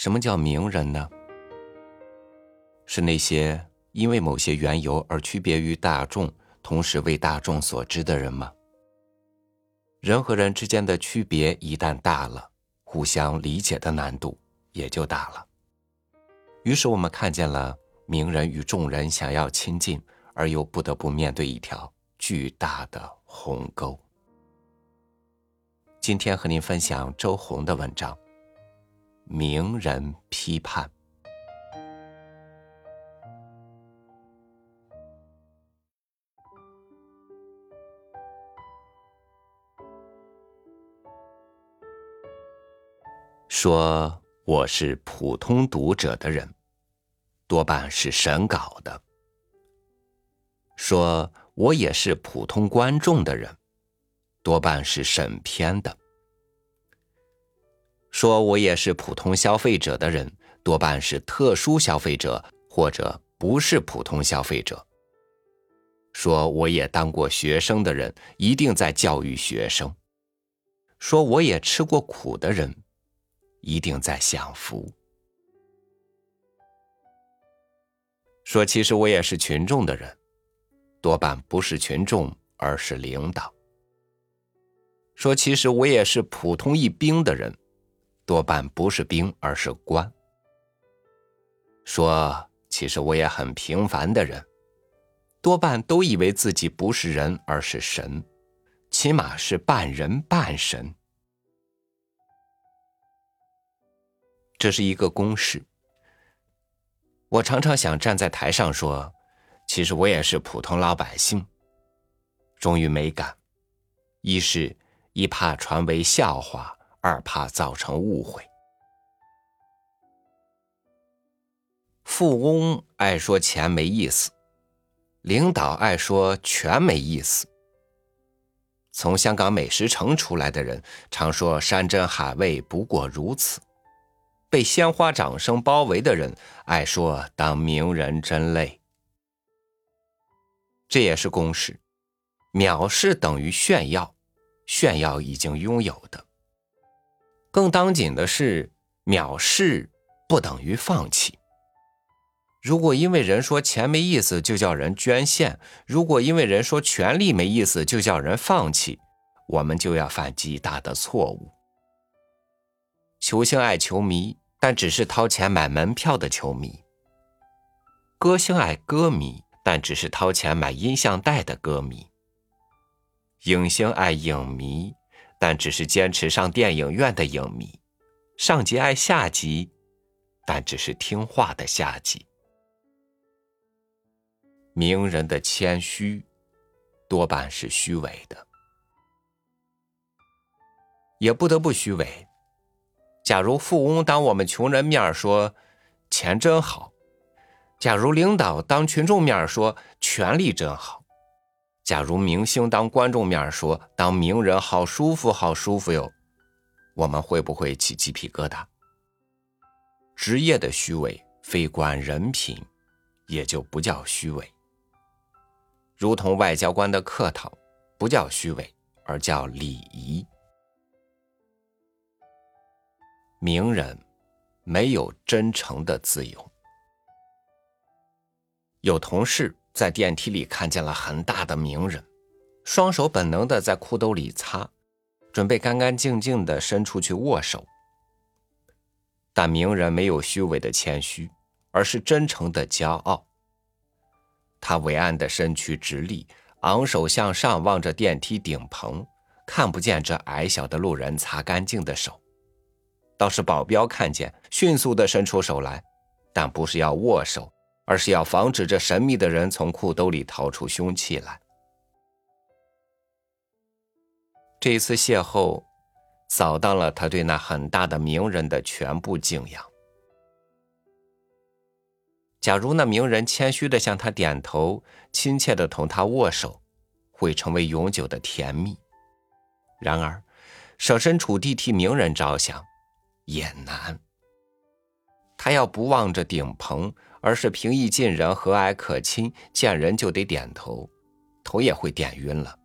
什么叫名人呢？是那些因为某些缘由而区别于大众，同时为大众所知的人吗？人和人之间的区别一旦大了，互相理解的难度也就大了。于是我们看见了名人与众人想要亲近，而又不得不面对一条巨大的鸿沟。今天和您分享周红的文章《名人批判》。说我是普通读者的人，多半是审稿的；说我也是普通观众的人，多半是审片的；说我也是普通消费者的人，多半是特殊消费者或者不是普通消费者；说我也当过学生的人，一定在教育学生；说我也吃过苦的人。一定在享福。说其实我也是群众的人，多半不是群众，而是领导。说其实我也是普通一兵的人，多半不是兵，而是官。说其实我也很平凡的人，多半都以为自己不是人，而是神，起码是半人半神。这是一个公式。我常常想站在台上说，其实我也是普通老百姓。终于没敢，一是一怕传为笑话，二怕造成误会。富翁爱说钱没意思，领导爱说权没意思。从香港美食城出来的人常说山珍海味不过如此。被鲜花掌声包围的人爱说：“当名人真累。”这也是公式，藐视等于炫耀，炫耀已经拥有的。更当紧的是，藐视不等于放弃。如果因为人说钱没意思就叫人捐献，如果因为人说权力没意思就叫人放弃，我们就要犯极大的错误。球星爱球迷。但只是掏钱买门票的球迷，歌星爱歌迷，但只是掏钱买音像带的歌迷；影星爱影迷，但只是坚持上电影院的影迷；上级爱下级，但只是听话的下级。名人的谦虚，多半是虚伪的，也不得不虚伪。假如富翁当我们穷人面说钱真好，假如领导当群众面说权力真好，假如明星当观众面说当名人好舒服好舒服哟，我们会不会起鸡皮疙瘩？职业的虚伪非关人品，也就不叫虚伪。如同外交官的客套，不叫虚伪，而叫礼仪。名人没有真诚的自由。有同事在电梯里看见了很大的名人，双手本能的在裤兜里擦，准备干干净净的伸出去握手。但名人没有虚伪的谦虚，而是真诚的骄傲。他伟岸的身躯直立，昂首向上望着电梯顶棚，看不见这矮小的路人擦干净的手。倒是保镖看见，迅速的伸出手来，但不是要握手，而是要防止这神秘的人从裤兜里掏出凶器来。这一次邂逅，扫荡了他对那很大的名人的全部敬仰。假如那名人谦虚的向他点头，亲切的同他握手，会成为永久的甜蜜。然而，设身处地替名人着想。也难。他要不望着顶棚，而是平易近人、和蔼可亲，见人就得点头，头也会点晕了。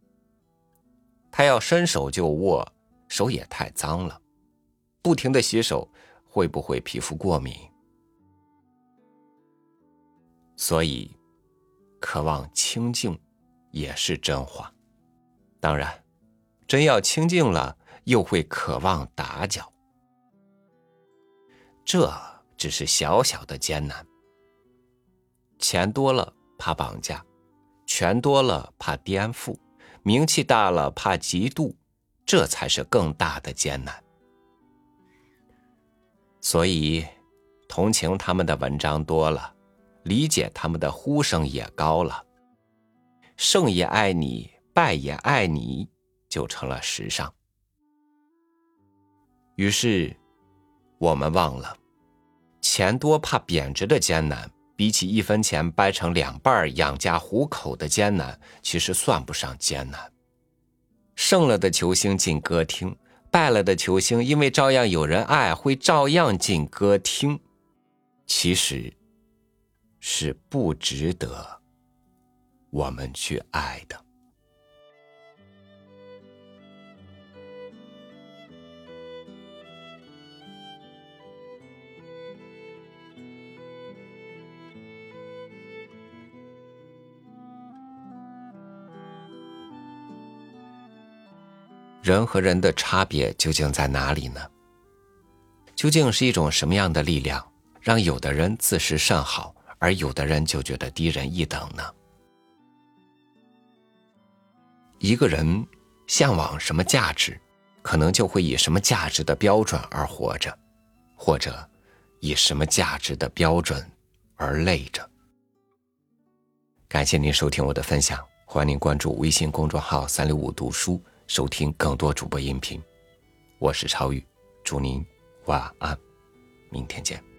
他要伸手就握，手也太脏了，不停的洗手，会不会皮肤过敏。所以，渴望清净也是真话。当然，真要清净了，又会渴望打搅。这只是小小的艰难。钱多了怕绑架，权多了怕颠覆，名气大了怕嫉妒，这才是更大的艰难。所以，同情他们的文章多了，理解他们的呼声也高了。胜也爱你，败也爱你，就成了时尚。于是，我们忘了，钱多怕贬值的艰难。比起一分钱掰成两半养家糊口的艰难，其实算不上艰难。胜了的球星进歌厅，败了的球星因为照样有人爱，会照样进歌厅，其实是不值得我们去爱的。人和人的差别究竟在哪里呢？究竟是一种什么样的力量，让有的人自视甚好，而有的人就觉得低人一等呢？一个人向往什么价值，可能就会以什么价值的标准而活着，或者以什么价值的标准而累着。感谢您收听我的分享，欢迎您关注微信公众号“三六五读书”。收听更多主播音频，我是超宇，祝您晚安，明天见。